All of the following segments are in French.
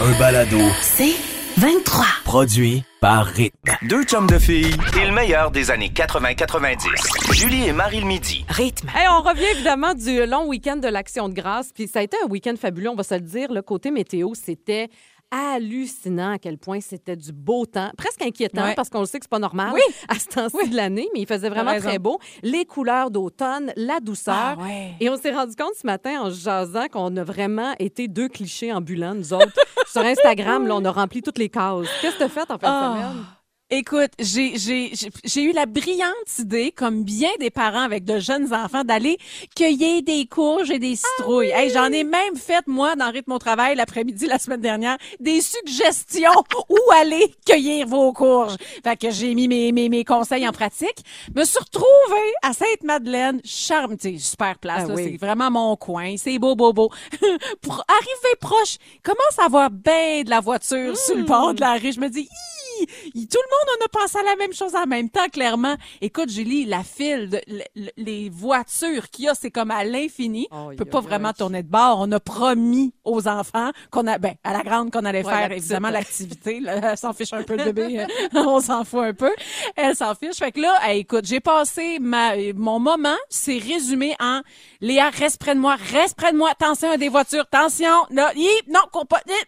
Un balado C'est 23. produit par Rythme. Deux chums de filles et le meilleur des années 80-90. Julie et Marie le midi. Rythme. Hey, on revient évidemment du long week-end de l'Action de grâce. Puis ça a été un week-end fabuleux, on va se le dire. Le côté météo, c'était hallucinant à quel point c'était du beau temps. Presque inquiétant Ouais. parce qu'on le sait que c'est pas normal Oui. à ce temps-ci de l'année, mais il faisait vraiment très beau. Les couleurs d'automne, la douceur. Ah ouais. Et on s'est rendu compte ce matin en jasant qu'on a vraiment été deux clichés ambulants, nous autres. Sur Instagram, là, on a rempli toutes les cases. Qu'est-ce que tu as fait en fin de Ah. semaine? Écoute, j'ai eu la brillante idée, comme bien des parents avec de jeunes enfants, d'aller cueillir des courges et des citrouilles. Hey, J'en ai même fait, moi, dans Rythme au travail, l'après-midi, la semaine dernière, des suggestions où aller cueillir vos courges. Fait que j'ai mis mes, mes, mes conseils en pratique. Me suis retrouvée à Sainte-Madeleine, charme, super place, Ah oui. c'est vraiment mon coin, c'est beau, beau, beau. Pour arriver proche, commence à avoir bien de la voiture sur le bord de la rue? Je me dis, Hi! Tout le monde on a pensé à la même chose en même temps, clairement. Écoute, Julie, la file, de, le- le- les voitures qu'il y a, c'est comme à l'infini. On Aïe, peut pas vraiment tourner de bord. On a promis aux enfants qu'on a, ben, à la grande qu'on allait Ouais, faire, évidemment, l'activité. Elle s'en fiche un peu le bébé. on s'en fout un peu. Elle s'en fiche. Fait que là, hey, écoute, j'ai passé ma, mon moment, c'est résumé en Léa, reste près de moi, reste près de moi. Attention à des voitures. Attention. Là, hi, non,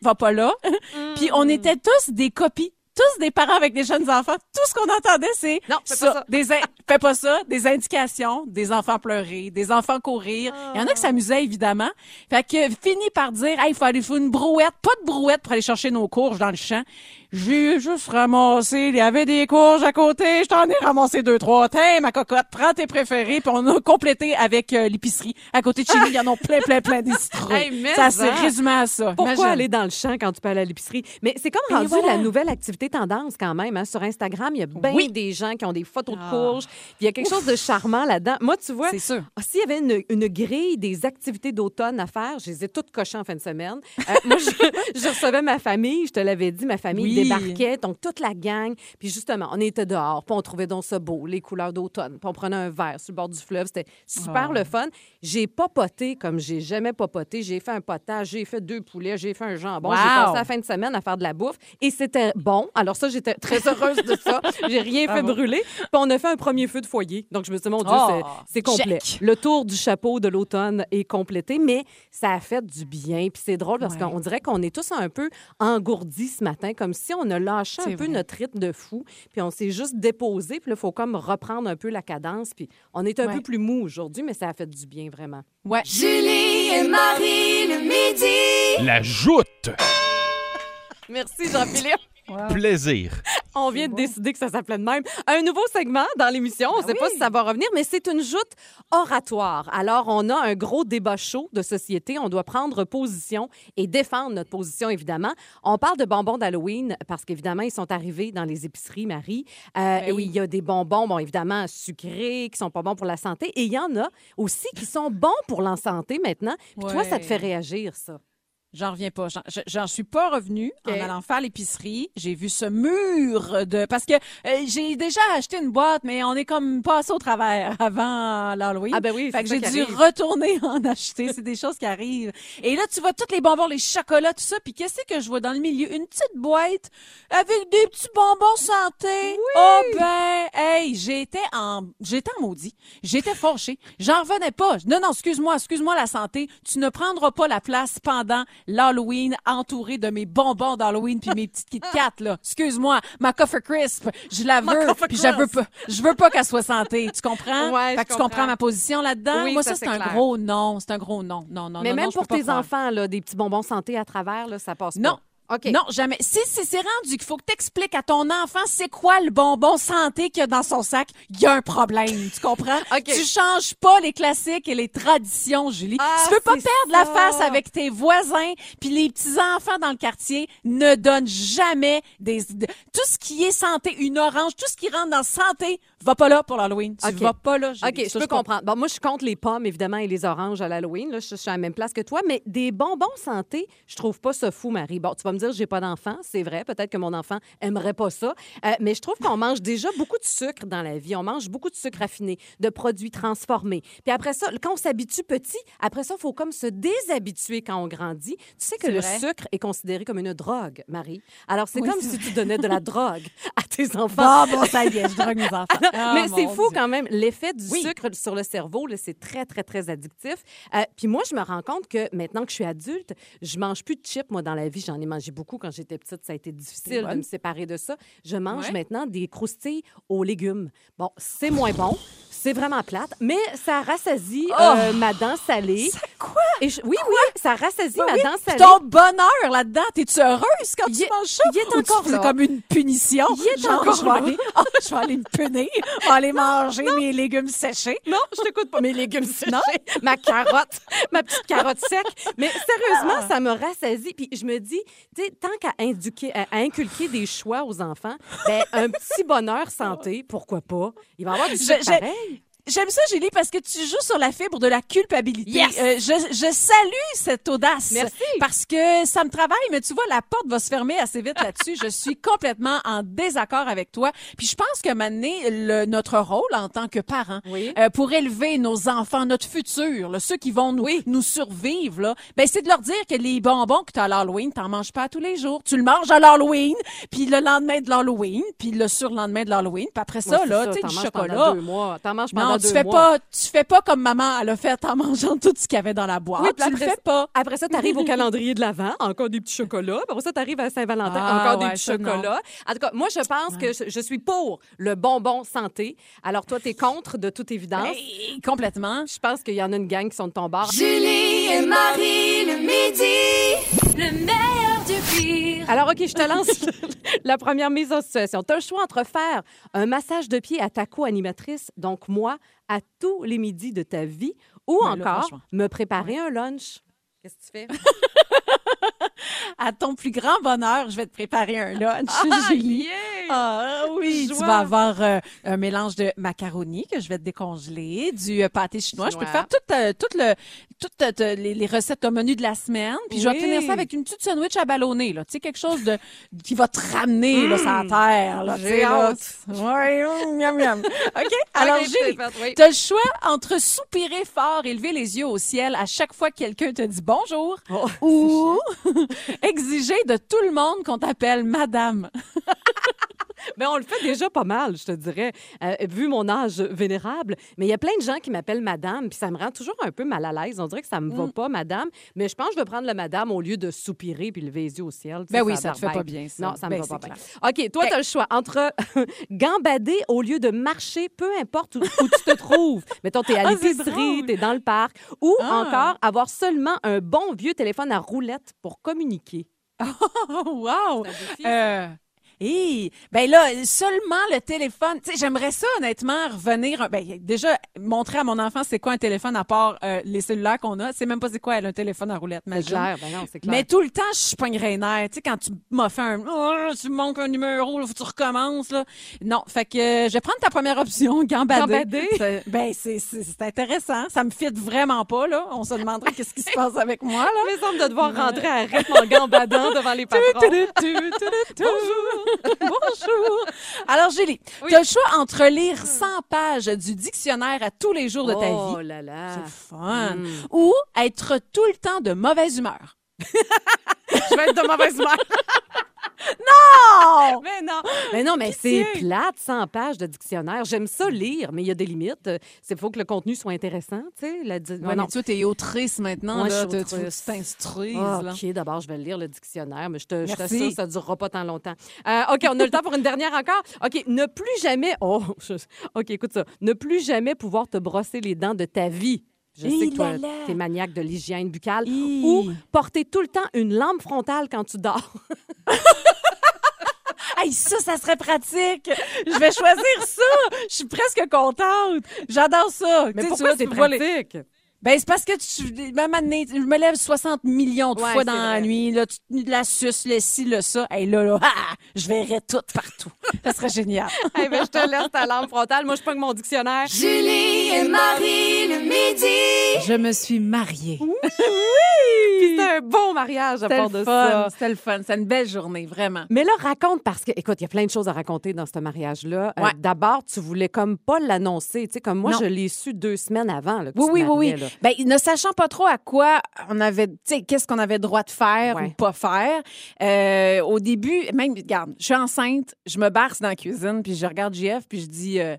va pas là. Puis on était tous des copies. Tous des parents avec des jeunes enfants. Tout ce qu'on entendait, c'est Non, fais pas ça. Des in- fais pas ça. Des indications, des enfants pleurer, des enfants courir. Il y en a qui s'amusaient, évidemment. Fait que fini par dire, hey, il faut aller faire une brouette. Pas de brouette pour aller chercher nos courges dans le champ. J'ai juste ramassé, il y avait des courges à côté, je t'en ai ramassé deux, trois. Tiens, ma cocotte, prends tes préférés, puis on a complété avec euh, l'épicerie. À côté de chez nous, il y en a plein, plein, plein des. Hey, mais ça s'est ça. résumé à ça. Pourquoi Imagine. aller dans le champ quand tu peux aller à l'épicerie? Mais c'est comme Et rendu voilà. la nouvelle activité tendance quand même. Hein. Sur Instagram, il y a bien Oui. des gens qui ont des photos de Ah. courges. Puis Il y a quelque chose de charmant là-dedans. Moi, tu vois, C'est ah, s'il y avait une, une grille des activités d'automne à faire, je les ai toutes cochées en fin de semaine. Euh, moi, je, je recevais ma famille, je te l'avais dit, ma famille Oui. Débarquait, donc toute la gang. Puis justement, on était dehors, puis on trouvait donc ça beau, les couleurs d'automne. Puis on prenait un verre sur le bord du fleuve. C'était super Oh. le fun. J'ai papoté comme j'ai jamais papoté. J'ai fait un potage, j'ai fait deux poulets, j'ai fait un jambon. J'ai Wow. passé la fin de semaine à faire de la bouffe et c'était bon. Alors ça, j'étais très heureuse de ça. J'ai rien fait Bravo. brûler. Puis on a fait un premier feu de foyer. Donc je me suis dit, mon Dieu, Oh, c'est- c'est complet. check. Le tour du chapeau de l'automne est complété, mais ça a fait du bien. Puis c'est drôle parce Ouais. qu'on dirait qu'on est tous un peu engourdis ce matin, comme si on a lâché un peu vrai. notre rythme de fou. Puis on s'est juste déposé. Puis là, il faut comme reprendre un peu la cadence. Puis on est un Ouais. peu plus mou aujourd'hui, mais ça a fait du bien, vraiment. Ouais. Julie et Marie le midi. La joute. Merci, Jean-Philippe. Plaisir. On vient de décider que ça s'appelait de même. Un nouveau segment dans l'émission. On ne sait pas si ça va revenir, mais c'est une joute oratoire. Alors, on a un gros débat chaud de société. On doit prendre position et défendre notre position, évidemment. On parle de bonbons d'Halloween parce qu'évidemment, ils sont arrivés dans les épiceries, Marie. Euh, et il y a des bonbons, bon, évidemment, sucrés, qui sont pas bons pour la santé. Et il y en a aussi qui sont bons pour la santé maintenant. Puis toi, ça te fait réagir, ça? J'en reviens pas. J'en- je- J'en suis pas revenue en allant faire l'épicerie. J'ai vu ce mur de... Parce que euh, j'ai déjà acheté une boîte, mais on est comme passé au travers avant l'Halloween. Ah ben oui, Fait que j'ai dû arrive. retourner en acheter. C'est des choses qui arrivent. Et là, tu vois tous les bonbons, les chocolats, tout ça. Puis qu'est-ce que je vois dans le milieu? Une petite boîte avec des petits bonbons santé. Oh ben, hey, j'étais en... J'étais en maudit. J'étais fâchée. J'en revenais pas. Non, non, excuse-moi, excuse-moi la santé. Tu ne prendras pas la place pendant l'Halloween entouré de mes bonbons d'Halloween puis mes petites Kit Kat, là. Excuse-moi, ma Coffee Crisp, je la veux, puis je veux pas, je veux pas qu'elle soit santé. Tu comprends? Ouais, fait que tu comprends. ma position là-dedans? Oui, Moi, ça, ça, c'est un clair. gros non. C'est un gros non. Non, non, mais non, même non, pour tes enfants, là, des petits bonbons santé à travers, là, ça passe Non. pas. OK. Non, jamais. Si, si c'est rendu qu'il faut que t'expliques à ton enfant c'est quoi le bonbon santé qu'il y a dans son sac, il y a un problème. Tu comprends? OK. Tu changes pas les classiques et les traditions, Julie. Ah, tu veux pas perdre la face avec tes voisins, puis les petits-enfants dans le quartier ne donnent jamais des... de- tout ce qui est santé, une orange, tout ce qui rentre dans santé, va pas là pour l'Halloween. Tu OK. vas pas là, Julie. OK, je Ça, peux comprendre. Bon, moi, je compte les pommes, évidemment, et les oranges à l'Halloween. Là, je, je suis à la même place que toi. Mais des bonbons santé, je trouve pas ça fou, Marie. Bon, tu vas me dire, j'ai pas d'enfant. C'est vrai. Peut-être que mon enfant aimerait pas ça. Euh, mais je trouve qu'on mange déjà beaucoup de sucre dans la vie. On mange beaucoup de sucre raffiné, de produits transformés. Puis après ça, quand on s'habitue petit, après ça, il faut comme se déshabituer quand on grandit. Tu sais que le vrai. sucre est considéré comme une drogue, Marie. Alors, c'est Oui, comme si tu donnais de la drogue à tes enfants. Ah bon, ça y est, je drogue mes enfants. Ah, Mais c'est fou Dieu. quand même. L'effet du Oui. sucre sur le cerveau, c'est très, très, très addictif. Euh, Puis moi, je me rends compte que maintenant que je suis adulte, je mange plus de chips, moi, dans la vie. J'en ai mangé beaucoup quand j'étais petite. Ça a été difficile de me séparer de ça. Je mange Ouais. maintenant des croustilles aux légumes. Bon, c'est moins bon. C'est vraiment plate, mais ça rassasie euh, ma dent salée. Oh! Ça quoi? Et je- oui, oui, ça rassasie ma Oui, dent salée. ton bonheur là-dedans, t'es-tu heureuse quand Il tu manges ça? il est encore C'est là. comme une punition? Il est Genre, encore je vais aller, Ah, je vais aller me punir. Vais aller manger mes légumes séchés. Non, je t'écoute pas. Mes légumes séchés, ma carotte, ma petite carotte sec. Mais sérieusement, Ah. ça me rassasie. Puis je me dis, tu sais, tant qu'à à inculquer des choix aux enfants, ben, un petit bonheur santé, pourquoi pas? Il va y avoir du Je- sucre je- pareil. J'aime ça, Julie, parce que tu joues sur la fibre de la culpabilité. Yes! Euh, je, je salue cette audace. Merci. Parce que ça me travaille, mais tu vois, la porte va se fermer assez vite là-dessus. je suis complètement en désaccord avec toi. Puis je pense que maintenant, le, notre rôle en tant que parents, Oui. euh, pour élever nos enfants, notre futur, là, ceux qui vont nous, Oui. nous survivre, là, ben, c'est de leur dire que les bonbons que tu as à l'Halloween, t'en manges pas tous les jours. Tu le manges à l'Halloween, puis le lendemain de l'Halloween, puis le surlendemain de l'Halloween, puis après ça, Ouais, là, tu sais, du chocolat. Pendant deux mois. T'en manges pendant Non, deux tu fais mois. pas, tu fais pas comme maman elle a fait en mangeant tout ce qu'il y avait dans la boîte. Oui, tu le après fais pas. Après ça, tu arrives au calendrier de l'Avent, encore des petits chocolats. Après ça, tu arrives à Saint-Valentin, Ah, encore des ouais, petits ça, non. chocolats. En tout cas, moi, je pense que je, je suis pour le bonbon santé. Alors, toi, tu es contre, de toute évidence? Hey, complètement. Je pense qu'il y en a une gang qui sont de ton bord. Julie et Marie le midi. Le meilleur du pire. Alors, OK, je te lance la première mise en situation. Tu as le choix entre faire un massage de pied à ta co-animatrice, donc moi, à tous les midis de ta vie, ou Ben encore me préparer un lunch. Qu'est-ce que tu fais? À ton plus grand bonheur, je vais te préparer un lunch, Ah, Julie. yeah! Ah oui, Joie. tu vas avoir euh, un mélange de macaroni que je vais te décongeler, du euh, pâté chinois. Je peux te faire tout, euh, tout le, toutes euh, les, les recettes au menu de la semaine. Puis je vais finir ça avec une petite sandwich à ballonner, là. Tu sais, quelque chose de qui va te ramener là, sur la terre. Là, tu j'ai hâte. Ouais, hum, miam, miam. OK? Alors, Ok, Julie, c'est fait, oui. tu as le choix entre soupirer fort et lever les yeux au ciel à chaque fois que quelqu'un te dit bonjour Oh, ou exiger de tout le monde qu'on t'appelle madame. Mais on le fait déjà pas mal, je te dirais, euh, vu mon âge vénérable. Mais il y a plein de gens qui m'appellent madame, puis ça me rend toujours un peu mal à l'aise. On dirait que ça me Mm. va pas, madame. Mais je pense que je vais prendre le madame au lieu de soupirer puis lever les yeux au ciel. Ben oui, a ça te fait pas bien, ça. Non, ça me Ben, va pas c'est bien. OK, toi, tu as le choix entre gambader au lieu de marcher, peu importe où, où tu te trouves. Mettons, tu es à Ah, c'est l'épicerie, drôle. tu es dans le parc, ou Ah. encore avoir seulement un bon vieux téléphone à roulette pour communiquer. Oh, wow! Euh, hey, ben là, seulement le téléphone. Tu sais, j'aimerais ça, honnêtement, revenir. Ben, déjà, montrer à mon enfant c'est quoi un téléphone à part euh, les cellulaires qu'on a. C'est même pas c'est quoi elle, un téléphone à roulette, C'est clair, ben non, c'est clair. Mais tout le temps, je pognerais les nerfs. Tu sais, quand tu m'as fait un oh, tu me manques un numéro, là, faut que tu recommences. Là. Non, fait que euh, je vais prendre ta première option, gambader. Ben, c'est, c'est, c'est intéressant. Ça me fit vraiment pas, là. On se demanderait qu'est-ce qui se passe avec moi, là. Me semble de devoir rentrer à rythme en gambadant devant les patrons. Bonjour. Bonjour. Alors, Julie, tu as le choix entre lire 100 pages du dictionnaire à tous les jours de ta Oh vie. là là. C'est fun. Mm. Ou être tout le temps de mauvaise humeur. Je vais être de mauvaise humeur. Oh! Mais non. Mais non, mais c'est plate, 100 pages de dictionnaire. J'aime ça lire, mais il y a des limites. Il faut que le contenu soit intéressant, tu sais. la Ouais, Ouais, non. tu t'es autrice maintenant, Ouais, là. je suis Tu- t'instruises, Ah. OK, d'abord, je vais lire le dictionnaire, mais je t'assure, ça ne durera pas tant longtemps. Euh, OK, on a le temps pour une dernière encore. OK, ne plus jamais... Oh, je- OK, écoute ça. Ne plus jamais pouvoir te brosser les dents de ta vie. Je sais que toi, t'es maniaque de l'hygiène buccale. Hi. Ou porter tout le temps une lampe frontale quand tu dors. Hey, ça, ça serait pratique. Je vais choisir ça. Je suis presque contente. J'adore ça. Mais Tu sais, pourquoi c'est les- pratique? Ben, c'est parce que tu, même année, je me lève 60 millions de Ouais, fois dans la vrai. nuit. Là, tu la suces, le ci, le ça. Hey, là, là, ah, je verrais tout partout. Ça serait génial. Eh ben, je te laisse ta lampe frontale. Moi, je pogne mon dictionnaire. Julie et Marie le midi. Je me suis mariée. Puis c'était un bon mariage à C'était part le de fun. ça. C'était le fun. C'était une belle journée, vraiment. Mais là, raconte parce que, écoute, il y a plein de choses à raconter dans ce mariage-là. Euh. D'abord, tu voulais comme pas l'annoncer. Tu sais, comme moi, Non. je l'ai su deux semaines avant. Là, que Oui, tu oui, te oui, oui. Ben, ne sachant pas trop à quoi on avait, tu sais, qu'est-ce qu'on avait droit de faire Ouais. ou pas faire. euh, au début, même, regarde, je suis enceinte, je me berce dans la cuisine, puis je regarde JF, puis je dis, euh,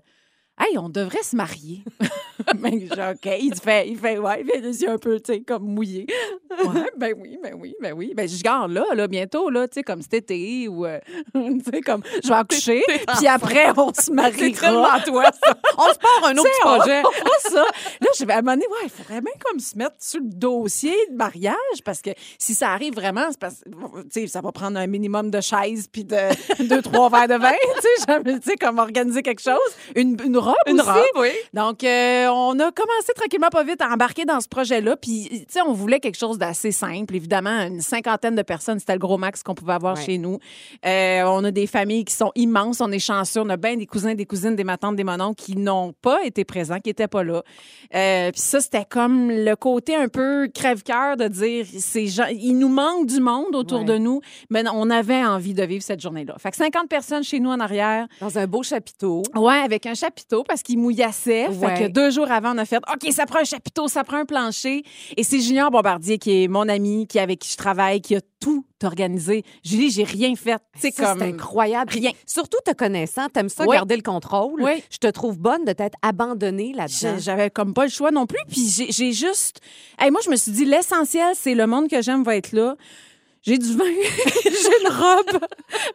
hey, on devrait se marier. ben, je dis, OK. Il fait, il fait, ouais, il fait les yeux un peu, tu sais, comme mouillé. Ouais, ben oui, ben oui, ben oui. Ben, je garde là, là, bientôt, là, tu sais, comme cet été ou, euh, tu sais, comme, je vais accoucher, puis après, on se mariera. C'est tellement toi, ça. On se part un autre on- projet. on ça. Là, je vais à un moment donné, ouais, il faudrait bien comme se mettre sur le dossier de mariage parce que si ça arrive vraiment, c'est parce que, tu sais, ça va prendre un minimum de chaises puis de deux, trois verres de vin, tu sais, jamais, tu sais, comme organiser quelque chose. Une, une robe Une aussi. robe, oui. Donc, euh, on a commencé tranquillement, pas vite, à embarquer dans ce projet-là. Puis, tu sais, on voulait quelque chose d'assez simple. Évidemment, une cinquantaine de personnes, c'était le gros max qu'on pouvait avoir Ouais. chez nous. Euh, on a des familles qui sont immenses. On est chanceux. On a bien des cousins, des cousines, des matantes, des mononcles qui n'ont pas été présents, qui n'étaient pas là. Euh, puis ça, c'était comme le côté un peu crève-cœur de dire, ces gens, il nous manque du monde autour Ouais. de nous, mais on avait envie de vivre cette journée-là. Fait que 50 personnes chez nous en arrière. Dans un beau chapiteau. Ouais, avec un chapiteau parce qu'il mouillassait. Ouais. Fait que deux jours avant, on a fait OK, ça prend un chapiteau, ça prend un plancher. Et c'est Junior Bombardier qui est mon ami, qui avec qui je travaille, qui a tout organisé. Julie, j'ai rien fait. C'est comme c'est incroyable. Rien. Surtout te connaissant, t'aimes ça Oui. garder le contrôle. Oui. Je te trouve bonne de t'être abandonnée là-dedans. J'avais comme pas le choix non plus. Puis j'ai juste. Hey, moi, je me suis dit, l'essentiel, c'est le monde que j'aime va être là. J'ai du vin, j'ai une robe,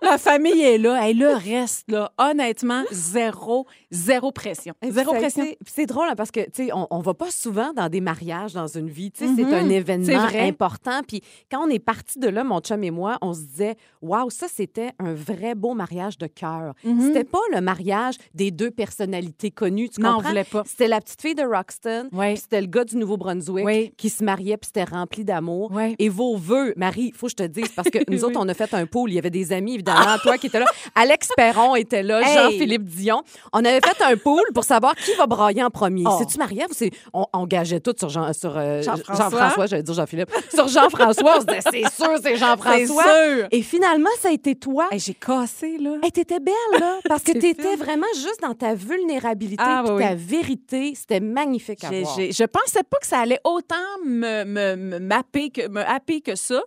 ma famille est là. Et le reste, là, honnêtement, zéro, zéro pression. Zéro ça pression. c'est drôle hein, parce que, tu sais, on, on va pas souvent dans des mariages dans une vie. Tu sais, c'est un C'est événement important. Puis quand on est parti de là, mon chum et moi, on se disait, waouh, ça, c'était un vrai beau mariage de cœur. Mhm. C'était pas le mariage des deux personnalités connues, tu Non, on comprends? voulait pas. C'était la petite fille de Roxton, Oui. c'était le gars du Nouveau-Brunswick Oui. qui se mariait, puis c'était rempli d'amour. Oui. Et vos vœux, Marie, il faut que je te dise, parce que nous autres, on a fait un pool. Il y avait des amis, évidemment, toi qui étais là. Alex Perron était là, Hey! Jean-Philippe Dion. On avait fait un pool pour savoir qui va brailler en premier. Oh. C'est-tu Marie-Ève ou c'est... On engageait tout sur, Jean, sur euh, Jean-François? Jean-François, j'allais dire Jean-Philippe. Sur Jean-François, on se disait, c'est sûr, c'est Jean-François. C'est sûr. Et finalement, ça a été toi. Hey, j'ai cassé, là. Hey, t'étais belle, là, parce que t'étais vraiment juste dans ta vulnérabilité Ah, oui, ta vérité. C'était magnifique à voir. je pensais pas que ça allait autant me, me, me mapper que, me happer que ça.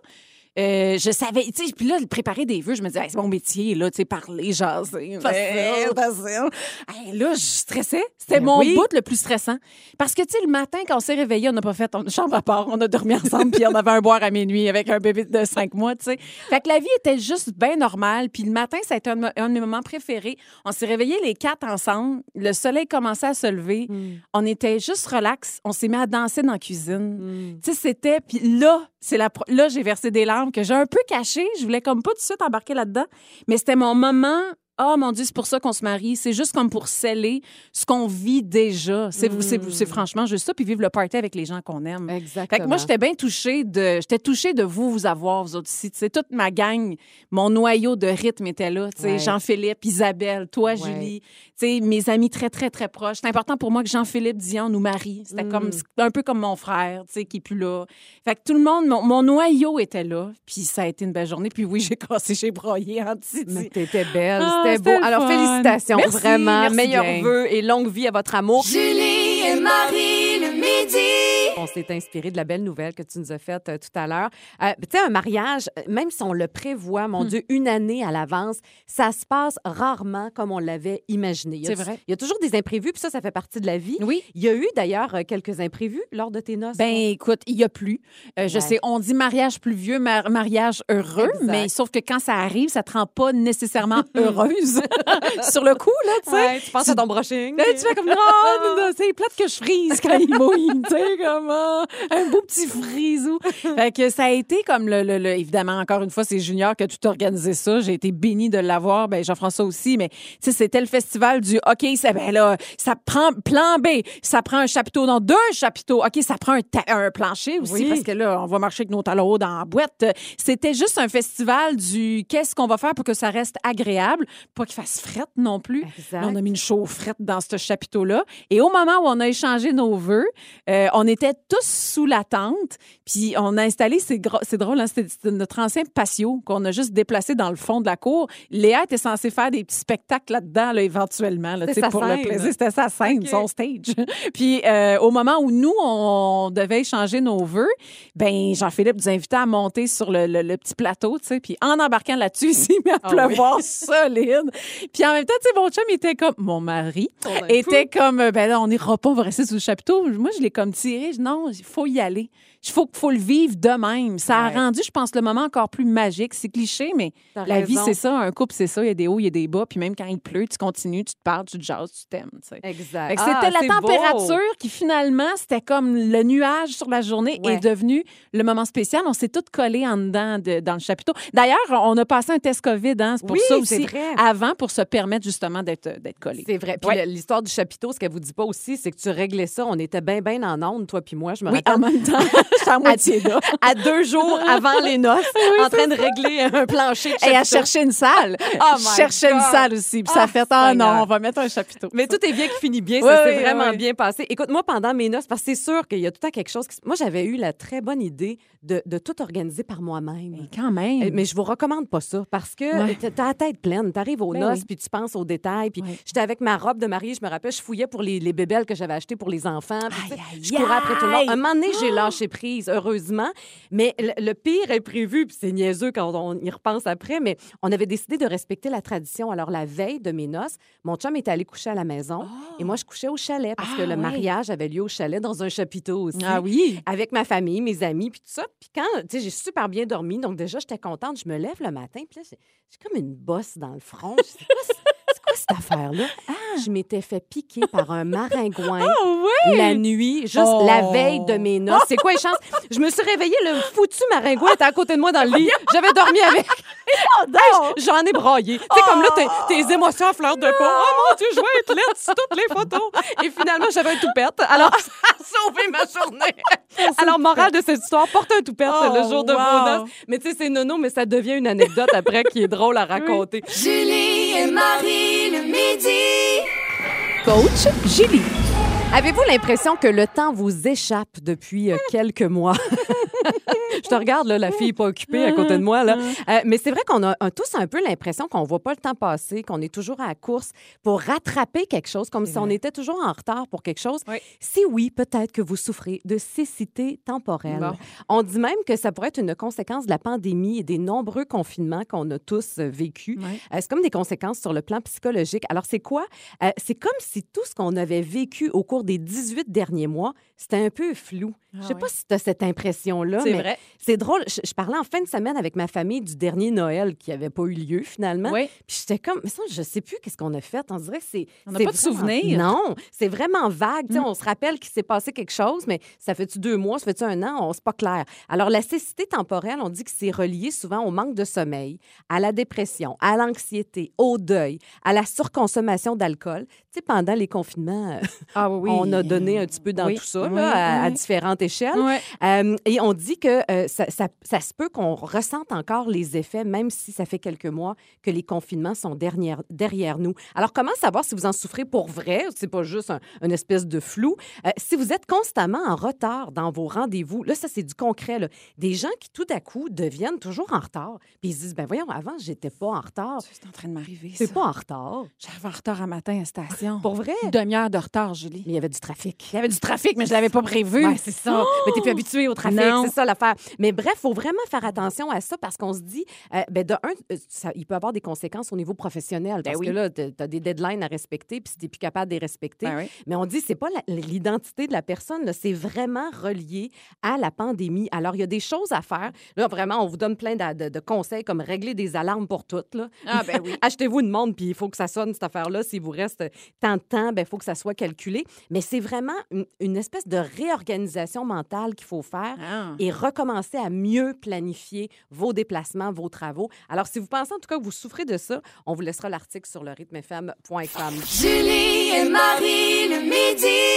Euh, je savais, tu sais, puis là, préparer des vœux, je me disais, Hey, c'est mon métier, là, tu sais, parler, jaser. Facile. Facile. Hey, là, je stressais. C'était Ben mon oui. bout le plus stressant. Parce que, tu sais, le matin, quand on s'est réveillé, on n'a pas fait une chambre à part, on a dormi ensemble, puis on avait un boire à minuit avec un bébé de cinq mois, tu sais. Fait que la vie était juste bien normale. Puis le matin, ça a été un, de- un de mes moments préférés. On s'est réveillés les quatre ensemble. Le soleil commençait à se lever. Hmm. On était juste relax. On s'est mis à danser dans la cuisine. Hmm. Tu sais, c'était. Puis là, c'est la, là, j'ai versé des larmes que j'ai un peu cachées. Je voulais comme pas tout de suite embarquer là-dedans. Mais c'était mon moment. Oh mon Dieu, c'est pour ça qu'on se marie. C'est juste comme pour sceller ce qu'on vit déjà. C'est c'est franchement juste ça. Puis vivre le party avec les gens qu'on aime. Exactement. Fait que moi, j'étais bien touchée de, j'étais touchée de vous, vous avoir, vous autres ici. Tu sais, toute ma gang, mon noyau de rythme était là. Ouais. Jean-Philippe, Isabelle, toi, Ouais. Julie. Tu sais, mes amis très, très, très proches. C'est important pour moi que Jean-Philippe Dion nous marie. C'était Mm. comme, un peu comme mon frère, tu sais, qui est plus là. Fait que tout le monde, mon, mon noyau était là. Puis ça a été une belle journée. Puis oui, j'ai cassé, j'ai broyé en dessous. Mais t'étais belle, Ah, c'était beau. Alors, fun. félicitations, Merci, vraiment. merci Meilleurs vœux et longue vie à votre amour. Julie et Marie le midi. On s'est inspiré de la belle nouvelle que tu nous as faite euh, tout à l'heure. Euh, tu sais, un mariage, euh, même si on le prévoit, Hmm. mon Dieu, une année à l'avance, ça se passe rarement comme on l'avait imaginé. C'est tu- vrai. Il y a toujours des imprévus, puis ça, ça fait partie de la vie. Oui. Il y a eu d'ailleurs quelques imprévus lors de tes noces. Ben écoute, il y a plus. Euh, je Ouais. sais, on dit mariage pluvieux, mar- mariage heureux, Exact. mais sauf que quand ça arrive, ça te rend pas nécessairement heureuse sur le coup là, tu sais. Ouais, tu penses à ton brushing. Là, tu fais comme non, c'est plate que je frise quand il mouille, tu sais un beau petit frisou. Fait que ça a été comme le, le- le- évidemment encore une fois c'est Junior qui a tout organisé ça. J'ai été bénie de l'avoir, ben Jean-François aussi, mais tu sais c'était le festival du OK, ça ben là ça prend plan B, ça prend un chapiteau dans deux chapiteaux. OK, ça prend un, un plancher aussi Oui. parce que là on va marcher avec nos talons hauts dans la boîte. C'était juste un festival du qu'est-ce qu'on va faire pour que ça reste agréable, pas qu'il fasse frette non plus. Exact. Là, on a mis une chaufferette dans ce chapiteau-là. Et au moment où on a échangé nos vœux, euh, on était tous sous la tente. Puis on a installé, c'est drôle, hein, c'était notre ancien patio qu'on a juste déplacé dans le fond de la cour. Léa était censée faire des petits spectacles là-dedans, là, éventuellement, là, pour scène. le plaisir. C'était sa scène, son stage. Puis euh, au moment où nous, on devait échanger nos vœux, ben Jean-Philippe nous invitait à monter sur le, le- le petit plateau, tu sais. Puis en embarquant là-dessus, il s'est mis à Ah oui. pleuvoir solide. Puis en même temps, tu sais, mon chum était comme mon mari était comme ben là on n'ira pas rester sous le chapiteau moi je l'ai comme tiré Je il faut y aller il faut faut le vivre de même ça a Ouais. rendu je pense le moment encore plus magique c'est cliché mais la vie c'est ça un couple c'est ça il y a des hauts il y a des bas puis même quand il pleut tu continues tu te parles tu te jases tu t'aimes Exact. que Ah, c'était la beau. température qui finalement, c'était comme le nuage sur la journée Ouais. est devenu le moment spécial. On s'est tous collés en dedans de- dans le chapiteau. D'ailleurs, on a passé un test COVID, hein, c'est pour Oui, ça aussi, vrai. avant pour se permettre justement d'être collés. C'est vrai. Puis Ouais. l'histoire du chapiteau, ce qu'elle vous dit pas aussi, c'est que tu réglais ça. On était bien, bien en onde, toi puis moi. Je me Oui, rappelle. en même temps, j'étais à moitié là. à deux jours avant les noces, en train de régler un plancher Et à chercher une salle. Oh Je my cherchais une salle aussi. Puis ça Ah, fait, ah non, on va mettre un chapiteau. Mais tout est bien qui finit bien. Oui, Ça s'est oui, vraiment bien passé. Écoute, moi, pendant mes noces, parce que c'est sûr qu'il y a tout le temps quelque chose. Qui... Moi, j'avais eu la très bonne idée de, de tout organiser par moi-même. Mais quand même. Euh, Mais je vous recommande pas ça parce que Ouais. t'as la tête pleine. T'arrives aux Ben noces puis tu penses aux détails. Puis j'étais avec ma robe de mariée, je me rappelle, je fouillais pour les, les bébelles que j'avais achetées pour les enfants. puis tu sais, Aïe, aïe, je courais après tout le monde. Un moment donné, j'ai lâché heureusement. Mais le, le pire est prévu, puis c'est niaiseux quand on y repense après, mais on avait décidé de respecter la tradition. Alors, la veille de mes noces, mon chum était allé coucher à la maison et moi, je couchais au chalet parce que Ah, le mariage avait lieu au chalet dans un chapiteau aussi Ah oui. avec ma famille, mes amis, puis tout ça. Puis quand, tu sais, j'ai super bien dormi, donc déjà, j'étais contente. Je me lève le matin, puis là, j'ai comme une bosse dans le front. Je sais, C'est cette affaire-là? Je m'étais fait piquer par un maringouin la nuit, juste Oh. la veille de mes noces. C'est quoi les chances? Je me suis réveillée, le foutu maringouin était à côté de moi dans le lit. J'avais dormi avec. Hey, J'en ai braillé. Tu sais, comme là, tes, tes émotions à fleur de peau. Oh mon Dieu, je vais être laide sur toutes les photos. Et finalement, j'avais un toupette. Alors, ça a sauvé ma journée. Alors, morale de cette histoire, porte un toupette Oh, le jour de wow. vos noces. Mais tu sais, c'est nono, mais ça devient une anecdote après qui est drôle à raconter. Julie et Marie le midi. Coach Julie. Avez-vous l'impression que le temps vous échappe depuis euh, quelques mois? Je te regarde, là, la fille pas occupée à côté de moi. Là. Euh, mais c'est vrai qu'on a tous un peu l'impression qu'on voit pas le temps passer, qu'on est toujours à la course pour rattraper quelque chose, comme si on était toujours en retard pour quelque chose. Oui. Si oui, peut-être que vous souffrez de cécité temporelle. Bon. On dit même que ça pourrait être une conséquence de la pandémie et des nombreux confinements qu'on a tous euh, vécus. Ouais. Euh, c'est comme des conséquences sur le plan psychologique. Alors, c'est quoi? Euh, c'est comme si tout ce qu'on avait vécu au cours des 18 derniers mois, c'était un peu flou. Je sais ouais. pas si tu as cette impression-là, C'est mais c'est drôle. Je, je parlais en fin de semaine avec ma famille du dernier Noël qui n'avait pas eu lieu finalement. Oui. Puis j'étais comme, mais ça, je sais plus qu'est-ce qu'on a fait. On dirait que c'est. On n'a pas de souvenir. Non, c'est vraiment vague. Mm. On se rappelle qu'il s'est passé quelque chose, mais ça fait-tu deux mois, ça fait-tu un an? On- C'est pas clair. Alors, la cécité temporelle, on dit que c'est relié souvent au manque de sommeil, à la dépression, à l'anxiété, au deuil, à la surconsommation d'alcool. Tu sais, pendant les confinements, euh, Ah oui. on a donné un petit peu dans Oui, tout ça, oui, là, à, différentes échelles. Euh, et on dit que euh, ça, ça- ça se peut qu'on ressente encore les effets, même si ça fait quelques mois que les confinements sont derrière, derrière nous. Alors, comment savoir si vous en souffrez pour vrai c'est pas juste un- une espèce de flou? Euh, si vous êtes constamment en retard dans vos rendez-vous, là, ça, c'est du concret. là. Des gens qui, tout à coup, deviennent toujours en retard. Puis ils se disent, ben voyons, avant, j'étais pas en retard. C'est en train de m'arriver. C'est pas en retard. J'arrive en retard à matin à la station. Pour vrai? Une demi-heure de retard, Julie. Mais il y avait du trafic. Il y avait du trafic, mais je l'avais pas prévu. Ouais, c'est ça. Mais t'es plus habitué au trafic, Non. c'est ça l'affaire. Mais bref, faut vraiment faire attention à ça parce qu'on se dit, euh, ben de un, euh, ça- il peut avoir des conséquences au niveau professionnel parce Ben oui. que là, tu as des deadlines à respecter puis si t'es plus capable de les respecter. Ben oui. Mais on dit, c'est pas l'identité de la personne, c'est vraiment relié à la pandémie. Alors, il y a des choses à faire. Là, vraiment, on vous donne plein de, de- de conseils comme régler des alarmes pour toutes. Là. Ah, ben oui. Achetez-vous une montre, puis il faut que ça sonne, cette affaire-là. S'il vous reste tant de temps, il faut que ça soit calculé. Mais c'est vraiment une, une espèce de réorganisation mentale qu'il faut faire Ah. et recommencer à mieux planifier vos déplacements, vos travaux. Alors, si vous pensez en tout cas que vous souffrez de ça, on vous laissera l'article sur le rythmefm.com. Julie et Marie le midi.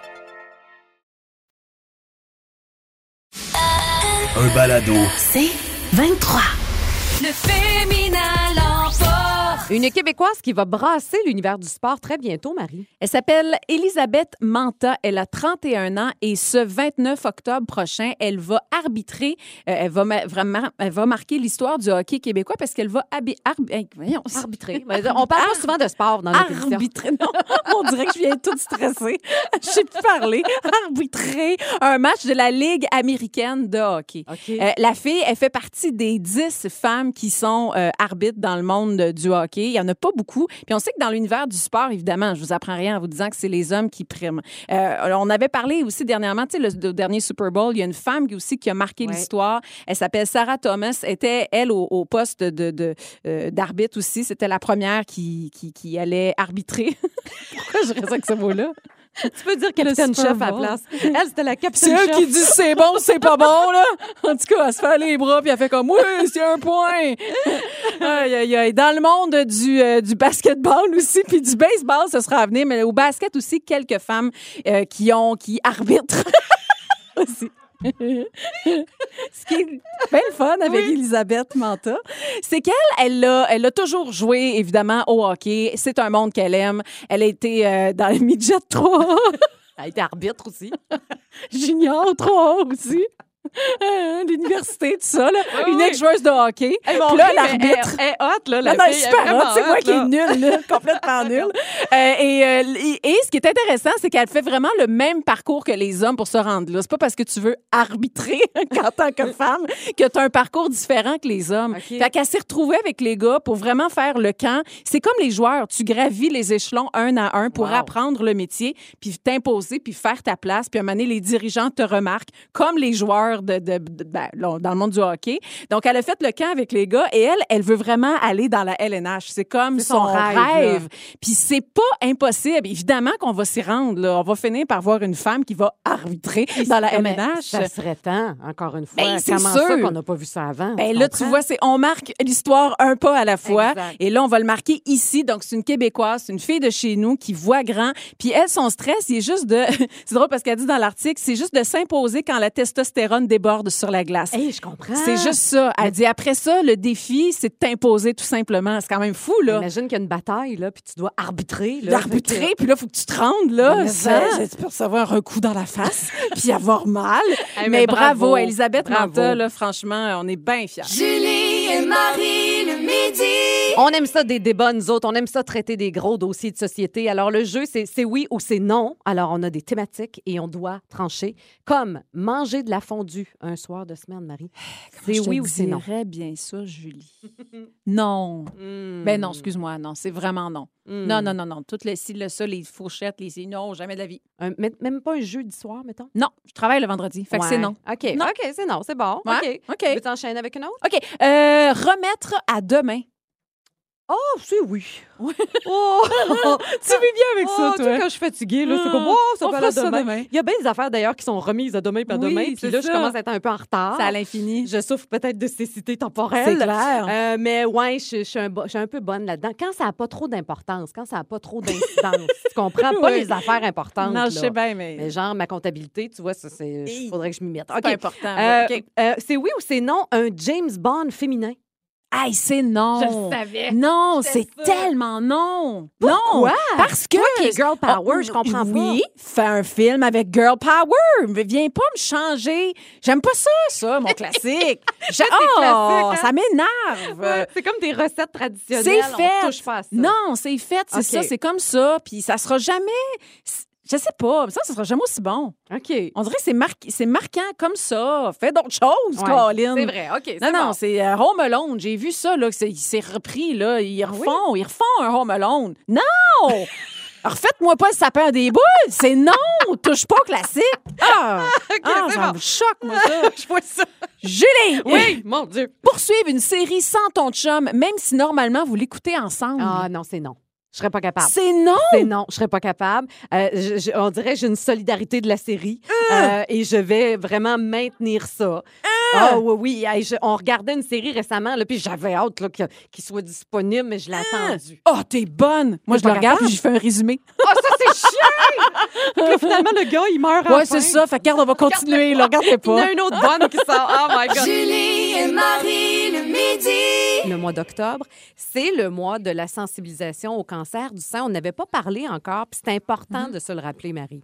Un balado. C'est 23. Le féminin. Une Québécoise qui va brasser l'univers du sport très bientôt, Marie. Elle s'appelle Elisabeth Manta. Elle a 31 ans et ce 29 octobre prochain, elle va arbitrer. euh, elle, va vraiment, elle va marquer l'histoire du hockey québécois parce qu'elle va arbi- voyons, Arbitrer. On parle pas souvent de sport dans notre arbitrer. Non, on dirait que je viens toute stressée. Je sais plus parler. Arbitrer un match de la Ligue américaine de hockey. Euh, la fille, elle fait partie des 10 femmes qui sont euh, arbitres dans le monde de- du hockey. Il y en a pas beaucoup. Puis on sait que dans l'univers du sport, évidemment, je vous apprends rien en vous disant que c'est les hommes qui priment. Euh, on avait parlé aussi dernièrement, tu sais, le, le dernier Super Bowl, il y a une femme qui aussi qui a marqué Ouais. l'histoire. Elle s'appelle Sarah Thomas. était elle au, au poste de de- euh, d'arbitre aussi. C'était la première qui, qui, qui allait arbitrer. Pourquoi je reste avec ce mot-là? Tu peux dire capitaine chef à la place. Elle, c'était la C'est capitaine elle chef. qui dit c'est bon, c'est pas bon, là. En tout cas, elle se fait les bras, puis elle fait comme oui, c'est un point. Aïe, aïe, aïe. Dans le monde du, euh, du basketball aussi, puis du baseball, ce sera à venir, mais au basket aussi, quelques femmes euh, qui ont, qui arbitrent aussi. Ce qui est bien le fun avec Elisabeth Manta, c'est qu'elle, elle a, elle a toujours joué, évidemment, au hockey. C'est un monde qu'elle aime. Elle a été euh, dans le midget 3. Elle a été arbitre aussi. Junior 3 aussi. L'université, tout ça, là. Oui, Une ex-joueuse de hockey. Hey, mon Puis là, l'arbitre. Elle, est hot, là, la non, super hot. C'est moi qui est nulle, là, complètement nulle. Euh, et, euh, et- et ce qui est intéressant, c'est qu'elle fait vraiment le même parcours que les hommes pour se rendre là. C'est pas parce que tu veux arbitrer en tant que femme que tu as un parcours différent que les hommes. OK. Fait qu'elle s'est retrouvée avec les gars pour vraiment faire le camp. C'est comme les joueurs. Tu gravis les échelons un à un pour Wow. apprendre le métier, puis t'imposer, puis faire ta place. Puis à un moment donné, les dirigeants te remarquent, comme les joueurs de, de- de- ben, dans le monde du hockey. Donc, elle a fait le camp avec les gars et elle, elle veut vraiment aller dans la LNH. C'est comme son, son rêve. rêve. Puis c'est pas impossible. Évidemment qu'on va s'y rendre. là. On va finir par voir une femme qui va arbitrer dans la LNH. Ça serait temps, encore une fois. Ben, c'est Comment ça sûr. qu'on n'a pas vu ça avant? Ben là, tu vois, c'est on marque l'histoire un pas à la fois. Exact. Et là, on va le marquer ici. Donc, c'est une Québécoise, c'est une fille de chez nous qui voit grand. Puis elle, son stress, il est juste de. c'est drôle parce qu'elle dit dans l'article, c'est juste de s'imposer quand la testostérone déborde sur la glace. Hey, je comprends. C'est juste ça. Elle dit après ça, le défi, c'est de t'imposer tout simplement. C'est quand même fou, là. Imagine qu'il y a une bataille, là, puis tu dois arbitrer. Là, D'arbitrer, puis là, il faut que tu te rendes, là. Ça, tu peux recevoir un coup dans la face, puis avoir mal. Hey, mais, mais bravo, bravo. Elisabeth Bravo. Manta, là, franchement, on est bien fiers. Julie et Marie midi. On aime ça des débats, nous autres. On aime ça traiter des gros dossiers de société. Alors, le jeu, c'est oui ou c'est non. Alors, on a des thématiques et on doit trancher. Comme manger de la fondue un soir de semaine, Marie. C'est oui ou c'est non? bien ça, Julie? non. Ben non, excuse-moi, non, c'est vraiment non. Hmm. Non, non, non, non. Toutes les, si le ça, les fourchettes, les non, jamais de la vie. Un- même- pas un jeudi soir, mettons? Non, je travaille le vendredi. Fait que c'est non. OK, Non. OK, c'est non, c'est bon. Ouais, OK. OK. Tu veux t'enchaîner avec une autre? OK. Euh, remettre à demain. Oh, c'est oui. Oh! Tu vis bien avec Oh, ça, sais, toi? quand je suis fatiguée, là, c'est comme, oh, ça on peut aller demain. demain. Il y a bien des affaires, d'ailleurs, qui sont remises à demain puis à Oui, demain. Puis là, je commence à être un peu en retard. C'est à l'infini. Je souffre peut-être de cécité temporelle. C'est clair. Euh, mais ouais, je, je suis un, bo- je suis un peu bonne là-dedans. Quand ça n'a pas trop d'importance, quand ça n'a pas trop d'incidence, tu comprends? Pas Oui. les affaires importantes. Non, je sais bien, mais. Mais genre, ma comptabilité, tu vois, ça, c'est. Hey. faudrait que je m'y mette. C'est important. Euh, euh, c'est oui ou c'est non un James Bond féminin? Hey, c'est non. savais. Non, c'est tellement non. Pourquoi? Non. Parce que. Toi qui es girl power, Oh, je comprends pas. Oui, fais un film avec girl power. Mais viens pas me changer. J'aime pas ça, ça, mon classique. J'ai- oh, classique, hein? ça m'énerve. Ouais, c'est comme des recettes traditionnelles. C'est On fait. touche pas à ça. Non, c'est fait, c'est ça, c'est comme ça. Puis ça sera jamais. Je sais pas, ça, ça sera jamais aussi bon. OK. On dirait que c'est marqué- c'est marquant comme ça. Fais d'autres choses, Ouais, Colin. C'est vrai, OK. Non, c'est non, c'est euh, Home Alone. J'ai vu ça, là, c'est- il s'est repris, là. Ils refont, ils refont un Home Alone. Non! Refaites-moi pas le sapin des boules! C'est non! Touche pas au classique! Ah! ah, c'est ça bon. me choque, moi, ça. Je vois ça. Julie! Oui, mon Dieu. Poursuivre une série sans ton chum, même si normalement vous l'écoutez ensemble. Ah non, c'est non. Je serais pas capable. c'est non! C'est non, je serais pas capable. Euh, je- je- on dirait que j'ai une solidarité de la série euh, et je vais vraiment maintenir ça. Ah oui, oui. Hey, je- on regardait une série récemment, là, puis j'avais hâte là, que- qu'il soit disponible, mais je l'ai attendu. Oh, t'es bonne! Moi, je pas le regarde capable? puis je fais un résumé. Ah, ça, c'est chiant! Là, finalement, le gars, il meurt à Ouais, c'est ça. Fait que, regarde, on va continuer. là, Regarde-le Il y en pas. a une autre bonne qui sort. Oh my God. Julie et Marie le midi. Le mois d'octobre, c'est le mois de la sensibilisation au cancer du sein. On n'avait pas parlé encore, puis c'est important de se le rappeler, Marie.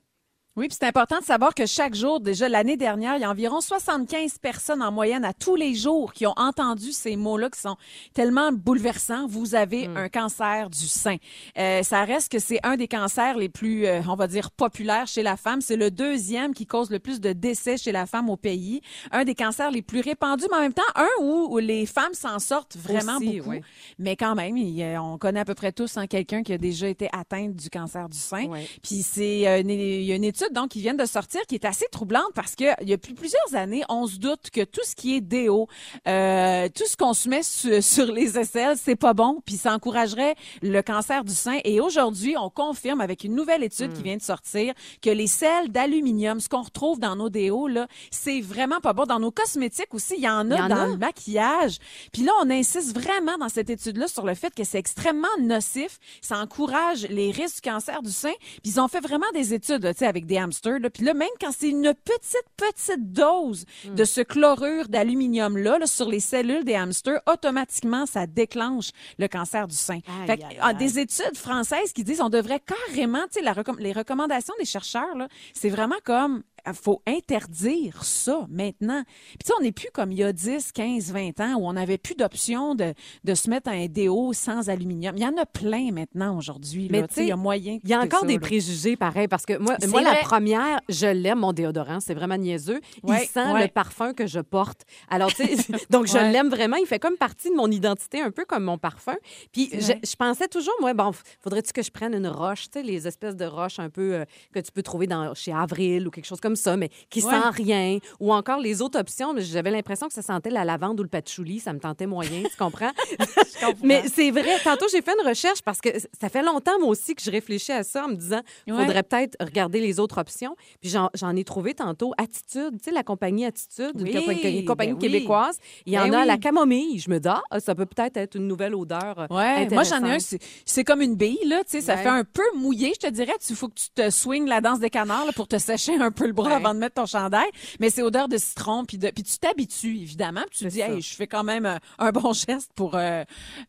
Oui, puis c'est important de savoir que chaque jour, déjà l'année dernière, il y a environ 75 personnes en moyenne à tous les jours qui ont entendu ces mots-là qui sont tellement bouleversants. Vous avez un cancer du sein. Euh, ça reste que c'est un des cancers les plus, euh, on va dire, populaires chez la femme. C'est le deuxième qui cause le plus de décès chez la femme au pays. Un des cancers les plus répandus, mais en même temps, un où, où les femmes s'en sortent vraiment Aussi, beaucoup. oui. Mais quand même, il on connaît à peu près tous hein, quelqu'un qui a déjà été atteinte du cancer du sein. Ouais. Puis c'est euh, il y a une étude donc qui vient de sortir qui est assez troublante parce que il y a plus plusieurs années, on se doute que tout ce qui est déo, euh, tout ce qu'on se met su- sur les aisselles, c'est pas bon, puis ça encouragerait le cancer du sein. Et aujourd'hui, on confirme avec une nouvelle étude Hmm. qui vient de sortir que les sels d'aluminium, ce qu'on retrouve dans nos déos là, c'est vraiment pas bon. Dans nos cosmétiques aussi, il y en a y en dans a. le maquillage. Puis là, on insiste vraiment dans cette étude-là sur le fait que c'est extrêmement nocif. Ça encourage les risques du cancer du sein. Puis ils ont fait vraiment des études, tu sais, avec des hamsters. Là. Puis là, même quand c'est une petite, petite dose Hmm. de ce chlorure d'aluminium-là là, sur les cellules des hamsters, automatiquement, ça déclenche le cancer du sein. Aïe, fait que, aïe, ah, aïe. des études françaises qui disent on devrait carrément, tu sais, recomm- les recommandations des chercheurs, c'est vraiment comme faut interdire ça maintenant. Puis tu sais, on n'est plus comme il y a 10, 15, 20 ans où on n'avait plus d'option de, de se mettre un déo sans aluminium. Il y en a plein maintenant aujourd'hui. Mais tu sais, il y a moyen. Il y a encore ça, des là. préjugés pareil parce que moi, moi la première, je l'aime mon déodorant, c'est vraiment niaiseux. Ouais, il sent ouais. le parfum que je porte. Alors tu sais, donc je Ouais. l'aime vraiment, il fait comme partie de mon identité un peu comme mon parfum. Puis je, pensais toujours moi bon, faudrait-tu que je prenne une roche, tu sais les espèces de roches un peu euh, que tu peux trouver dans chez Avril ou quelque chose comme ça mais qui Ouais. sent rien ou encore les autres options, mais j'avais l'impression que ça sentait la lavande ou le patchouli, ça me tentait moyen, tu comprends? Mais c'est vrai, tantôt j'ai fait une recherche parce que ça fait longtemps moi aussi que je réfléchis à ça en me disant Ouais. faudrait peut-être regarder les autres options. Puis j'en, ai trouvé tantôt Attitude, tu sais la compagnie Attitude, une Oui, compa- une compagnie ben oui. québécoise, il y en Ben a à la camomille, je me dis ah, ça peut peut-être être une nouvelle odeur. euh, Ouais, moi j'en ai un, c'est comme une bille là, tu sais, ça Ouais. fait un peu mouillé, je te dirais, il faut que tu te swings la danse des canards là, pour te sécher un peu le bras avant de mettre ton chandail. Mais c'est odeur de citron, puis, de, puis tu t'habitues, évidemment. Puis tu te dis, ça. hey, je fais quand même un, un bon geste pour, euh,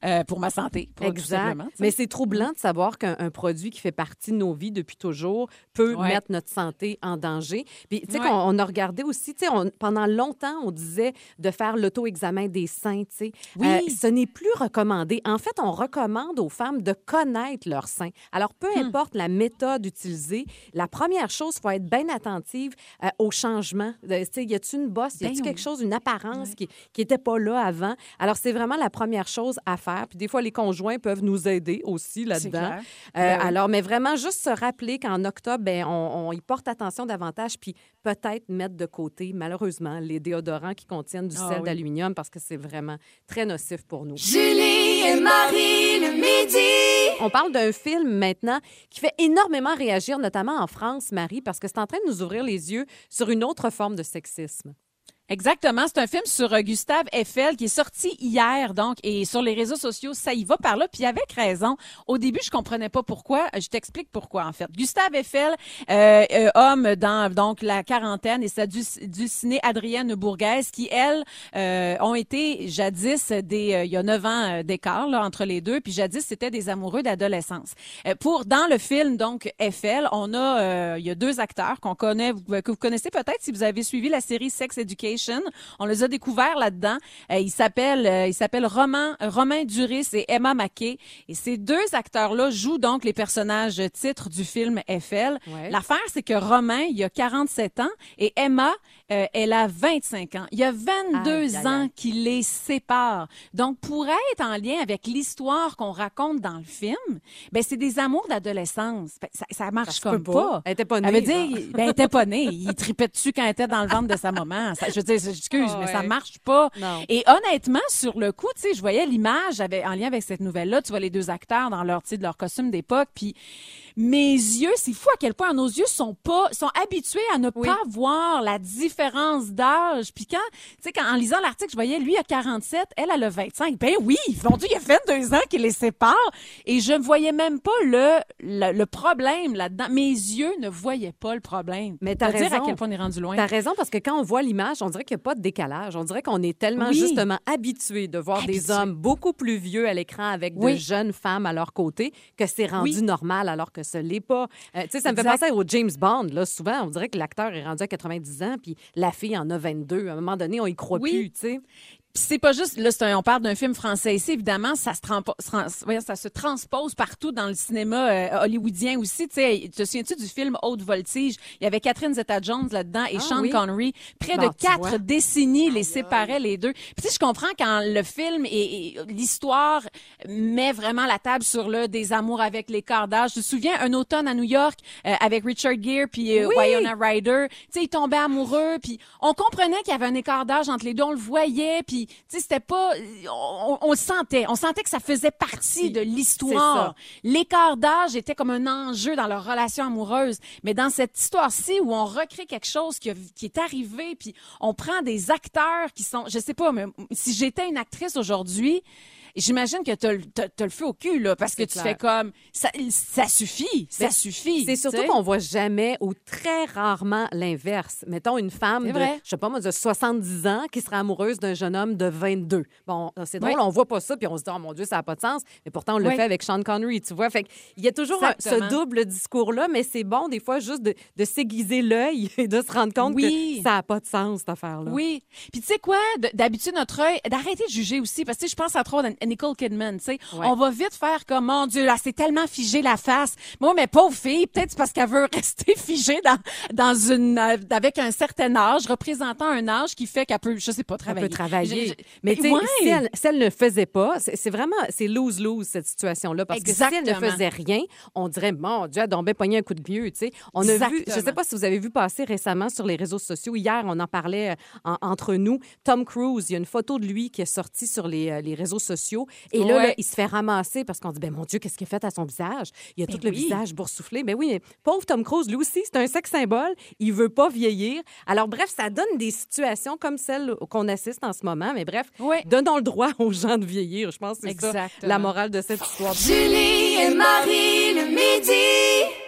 euh, pour ma santé. pour- Exact. Mais c'est troublant de savoir qu'un un produit qui fait partie de nos vies depuis toujours peut Ouais. mettre notre santé en danger. Puis, tu sais, Ouais. qu'on on a regardé aussi, tu sais, pendant longtemps, on disait de faire l'auto-examen des seins, tu sais. Oui. Euh, ce n'est plus recommandé. En fait, on recommande aux femmes de connaître leurs seins. Alors, peu Hmm. importe la méthode utilisée, la première chose, il faut être bien attentive euh, au changement. Euh, y a-t-il une bosse? Y a-t-il Ben quelque chose, une apparence qui n'était pas là avant? Alors, c'est vraiment la première chose à faire. Puis des fois, les conjoints peuvent nous aider aussi là-dedans. Euh, Ben oui. Alors, mais vraiment, juste se rappeler qu'en octobre, ben, on, on y porte attention davantage, puis peut-être mettre de côté, malheureusement, les déodorants qui contiennent du Ah sel oui. d'aluminium parce que c'est vraiment très nocif pour nous. Julie On parle d'un film maintenant qui fait énormément réagir, notamment en France, Marie, parce que c'est en train de nous ouvrir les yeux sur une autre forme de sexisme. Exactement. C'est un film sur euh, Gustave Eiffel qui est sorti hier, donc, et sur les réseaux sociaux, ça y va par là. Puis avec raison. Au début, je comprenais pas pourquoi. Je t'explique pourquoi, en fait. Gustave Eiffel, euh, euh, homme dans donc la quarantaine, et sa du, du ciné Adrienne Bourgaise, qui, elles, euh, ont été jadis des... euh, il y a neuf ans euh, d'écart là, entre les deux, puis jadis, c'était des amoureux d'adolescence. Euh, pour Dans le film, donc, Eiffel, on a... euh, il y a deux acteurs qu'on connaît, que vous connaissez peut-être si vous avez suivi la série Sex Education. On les a découverts là-dedans. Euh, ils s'appellent euh, ils s'appellent Romain Romain Duris et Emma Mackey. Et ces deux acteurs-là jouent donc les personnages titres du film Eiffel. Ouais. L'affaire, c'est que Romain, il a 47 ans et Emma, euh, elle a 25 ans. Il y a 22 Aïe, aïe, ans qui les séparent. Donc, pour être en lien avec l'histoire qu'on raconte dans le film, ben c'est des amours d'adolescence. Ben, ça, ça marche comme pas. pas. Elle était pas Elle née, veut dire, ben, elle était pas née. Il tripait dessus quand elle était dans le ventre de sa maman. Ça- je veux dire, excuse, Ah mais ça marche pas. Non. Et honnêtement, sur le coup, tu sais, je voyais l'image en lien avec cette nouvelle-là. Tu vois les deux acteurs dans leur, de leur costume d'époque. Puis mes yeux, c'est fou à quel point nos yeux sont pas, sont habitués à ne Oui. pas voir la différence d'âge. Puis quand, tu sais, quand, en lisant l'article, je voyais, lui, a 47, elle, a 25. Ben oui, mon Dieu, il a 22 ans qu'il les sépare. Et je ne voyais même pas le, le, le problème là-dedans. Mes yeux ne voyaient pas le problème. Mais t'as Pour dire à raison. quel point on est rendu loin. T'as raison, parce que quand on voit l'image, on dirait qu'il n'y a pas de décalage. On dirait qu'on est tellement Oui. justement habitué de voir des hommes beaucoup plus vieux à l'écran avec de Oui. jeunes femmes à leur côté que c'est rendu normal alors que l'est pas. Euh, tu sais, ça me fait penser au James Bond. Là, souvent, on dirait que l'acteur est rendu à 90 ans, puis la fille en a 22. À un moment donné, on y croit Oui. plus, tu sais. Puis c'est pas juste, là, un- on parle d'un film français ici, évidemment, ça se, trans- ça se transpose partout dans le cinéma euh, hollywoodien aussi. Tu sais, te souviens-tu du film Haute Voltige? Il y avait Catherine Zeta-Jones là-dedans et Ah Sean oui. Connery. Près Bon, de quatre décennies les séparaient les deux. Puis tu sais, je comprends quand le film et, et l'histoire met vraiment la table sur le des amours avec les d'âge. Je me souviens, un automne à New York euh, avec Richard Gere puis euh, Oui. Winona Ryder. Tu sais, ils tombaient amoureux puis on comprenait qu'il y avait un écart d'âge entre les deux. On le voyait puis tu sais, c'était pas... On, on le sentait. On sentait que ça faisait partie de l'histoire. L'écart d'âge était comme un enjeu dans leur relation amoureuse. Mais dans cette histoire-ci où on recrée quelque chose qui, a- qui est arrivé puis on prend des acteurs qui sont... Je sais pas, mais si j'étais une actrice aujourd'hui... J'imagine que t'as le- t'as t'as le feu au cul, là, parce que tu clair. fais comme... Ça, ça suffit, ça Mais suffit. C'est surtout qu'on voit jamais ou très rarement l'inverse. Mettons une femme de, je sais pas moi, de 70 ans qui serait amoureuse d'un jeune homme de 22. Bon, c'est drôle, Oui. on voit pas ça puis on se dit, oh mon Dieu, ça n'a pas de sens. Mais pourtant, on le Oui. fait avec Sean Connery, tu vois. Fait il y a toujours un- ce double discours-là, mais c'est bon des fois juste de, de s'aiguiser l'œil et de se rendre compte Oui. que ça n'a pas de sens, cette affaire-là. Oui. Puis tu sais quoi, d'habitude notre œil, d'arrêter de juger aussi, parce que je pense à trop Nicole Kidman, tu sais, Ouais. on va vite faire comme mon Dieu, là, c'est tellement figé la face. Moi, mais pauvre fille, peut-être parce qu'elle veut rester figée dans dans une euh, avec un certain âge, représentant un âge qui fait qu'elle peut, je sais pas, Elle travailler. peut travailler. Je- je- mais tu sais, Ouais. si, elle, si elle ne faisait pas, c'est vraiment, c'est lose-lose cette situation-là. Parce que si elle ne Exactement. faisait rien, on dirait, mon Dieu, elle tombait pogné un coup de vieux, tu sais. On a vu, je sais Exactement. pas si vous avez vu passer récemment sur les réseaux sociaux, hier, on en parlait euh, en- entre nous, Tom Cruise, il y a une photo de lui qui est sortie sur les, euh, les réseaux sociaux. Et là, Ouais. là, il se fait ramasser parce qu'on dit, ben mon Dieu, qu'est-ce qu'il a fait à son visage? Il a Ben tout le visage boursouflé. Mais oui, mais pauvre Tom Cruise, lui aussi, c'est un sexe symbole. Il veut pas vieillir. Alors, bref, ça donne des situations comme celle qu'on assiste en ce moment. Mais bref, Ouais. donnons le droit aux gens de vieillir. Je pense que c'est ça la morale de cette histoire. Julie et Marie le midi.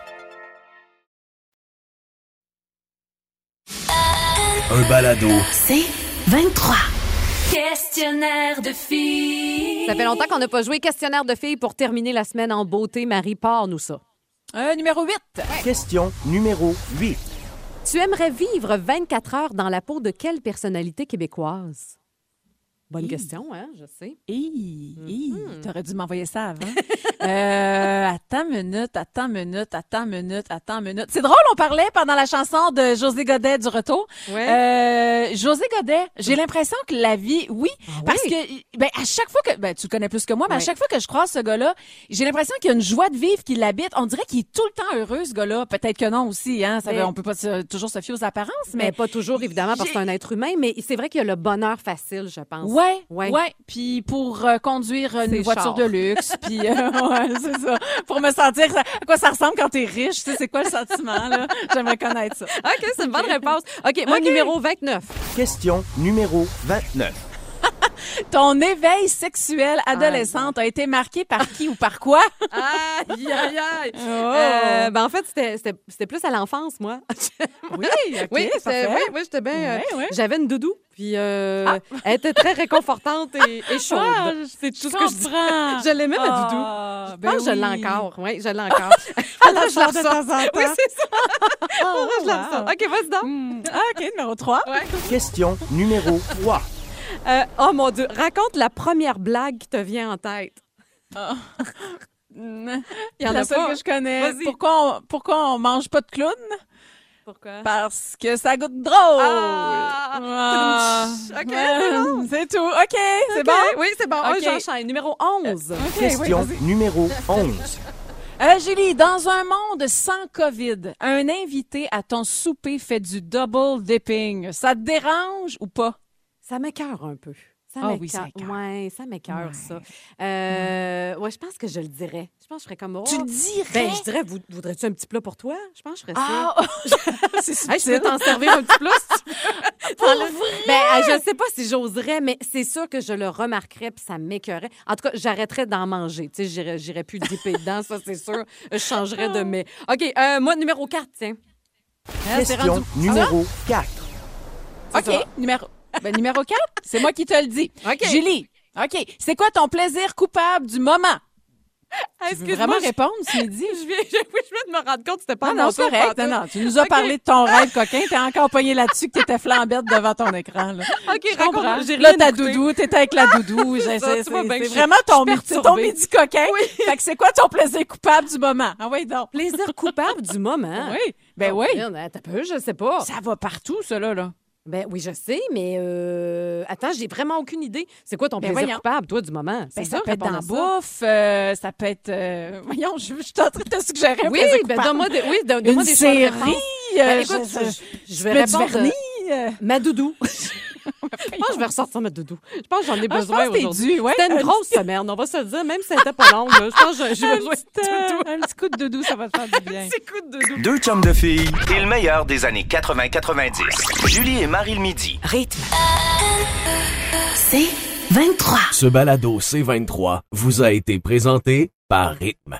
Un balado. C'est 23. Questionnaire de filles. Ça fait longtemps qu'on n'a pas joué questionnaire de filles pour terminer la semaine en beauté. Marie, parle-nous ça. Euh, numéro 8. Question numéro 8. Tu aimerais vivre 24 heures dans la peau de quelle personnalité québécoise? Bonne question, hein, je sais. Hi, hi, Mhm. T'aurais dû m'envoyer ça avant. euh, attends minute, attends minute, attends minute, attends minute. C'est drôle, on parlait pendant la chanson de José Godet du retour. Ouais. Euh, José Godet, j'ai l'impression que la vie, oui, parce que ben à chaque fois que ben tu le connais plus que moi, mais à chaque fois que je croise ce gars-là, j'ai l'impression qu'il y a une joie de vivre qui l'habite. On dirait qu'il est tout le temps heureux ce gars-là. Peut-être que non aussi, hein. Ça, Mais- on peut pas se- toujours se fier aux apparences, Mais mais pas toujours, évidemment, parce que c'est un être humain, mais c'est vrai qu'il y a le bonheur facile, je pense. Ouais, Ouais. ouais. Puis pour euh, conduire une Ses voiture de luxe, puis euh, ouais, c'est ça. Pour me sentir ça- à quoi ça ressemble quand t'es riche, tu sais, c'est quoi le sentiment là? J'aimerais connaître ça. OK, c'est une bonne réponse. OK, moi, numéro 29. Question numéro 29. Ton éveil sexuel adolescente a été marqué par qui ou par quoi? Aïe, aïe, aïe. Oh. Euh, ben, en fait, c'était- plus à l'enfance, moi. Oui, oui, parfait. oui, oui, j'étais bien. euh. J'avais une doudou, puis euh, elle était très réconfortante et, et chaude. Ah, c'est tout ce que je dis. Je l'aimais, ma doudou. Ah, Je ben pense que je l'ai oui. encore. Oui, je l'ai encore. la je la ressors. Oui, c'est ça. Oh, je la ressors. OK, vas-y donc. Hmm. Ah, OK, numéro 3. Question numéro 3. Euh, oh mon Dieu, raconte la première blague qui te vient en tête. Il y en la a seule pas. que je connais. Pourquoi on, pourquoi on mange pas de clown? Pourquoi? Parce que ça goûte drôle. Ah! Ah. OK, Ouais, c'est bon. C'est tout. OK, c'est OK, bon? Oui, c'est bon. OK. J'enchaîne. Numéro 11. OK, oui, Question numéro 11. Euh, Julie, dans un monde sans COVID, un invité à ton souper fait du double dipping. Ça te dérange ou pas? Ça m'écœure un peu. Ça Ah oui, m'écoeure. ça écoeure. Ouais, ça m'écœure, Ouais. ça. Euh, ouais, je pense que je le dirais. Je pense que je ferais comme oh. Tu le dirais? Ben, je dirais, vou- voudrais-tu un petit plat pour toi? Je pense que je ferais Ah! ça. c'est Hey, je peux t'en servir un petit plat si tu veux. Pour vrai? Ben, euh, je sais pas si j'oserais, mais c'est sûr que je le remarquerais puis ça m'écœurait. En tout cas, j'arrêterais d'en manger. Tu sais, j'irais, j'irais plus dipper dedans, ça, c'est sûr. Je changerais de mets. OK, euh, moi, numéro 4, tiens. Ah, Question rendu- numéro 4. OK, ça. numéro... Ben, numéro 4, c'est moi qui te le dis. OK. Julie, OK, c'est quoi ton plaisir coupable du moment? Tu veux vraiment je- répondre ce midi? Je viens, je, oui, je viens de me rendre compte que c'était pas Non, non, c'est correct. Non, non, tu nous as parlé de ton rêve coquin. T'es encore pogné là-dessus que t'étais flambette devant ton écran. Là. OK, Je comprends. raconte, j'ai Là, ta doudou, t'étais avec la doudou. Je- C'est C'est c'est- que c'est je- vraiment ton, c'est ton midi coquin. Fait que c'est quoi ton plaisir coupable du moment? Ah oui, donc. Plaisir coupable du moment. Oui, ben Oh, oui. T'as peu, je sais pas. Ça va partout, ça, là. Ben oui, je sais, mais euh... attends, j'ai vraiment aucune idée. C'est quoi ton Ben plaisir voyons. coupable, toi, du moment? Ben, ça peut être dans la bouffe, euh, ça peut être... euh, Voyons, je, je suis en train de te suggérer un Oui, plaisir ben coupable. donne-moi des, oui, donne- donne-moi des choix de série, euh, Ben, écoute, je- je, je- vais répondre. vernis, euh, euh. Ma doudou. je pense que je vais ressortir ma doudou. Je pense que j'en ai Ah, je besoin pense que t'es aujourd'hui. ouais. C'était une Un grosse semaine, on va se le dire, même si elle n'était pas longue. Je pense que j'ai Un besoin petit, de doudou. euh, un petit coup de doudou, ça va te faire du bien. Un petit coup de doudou. Deux chums de filles et le meilleur des années 80-90. Julie et Marie le midi. Rythme. C'est 23. Ce balado C23 vous a été présenté par Rythme.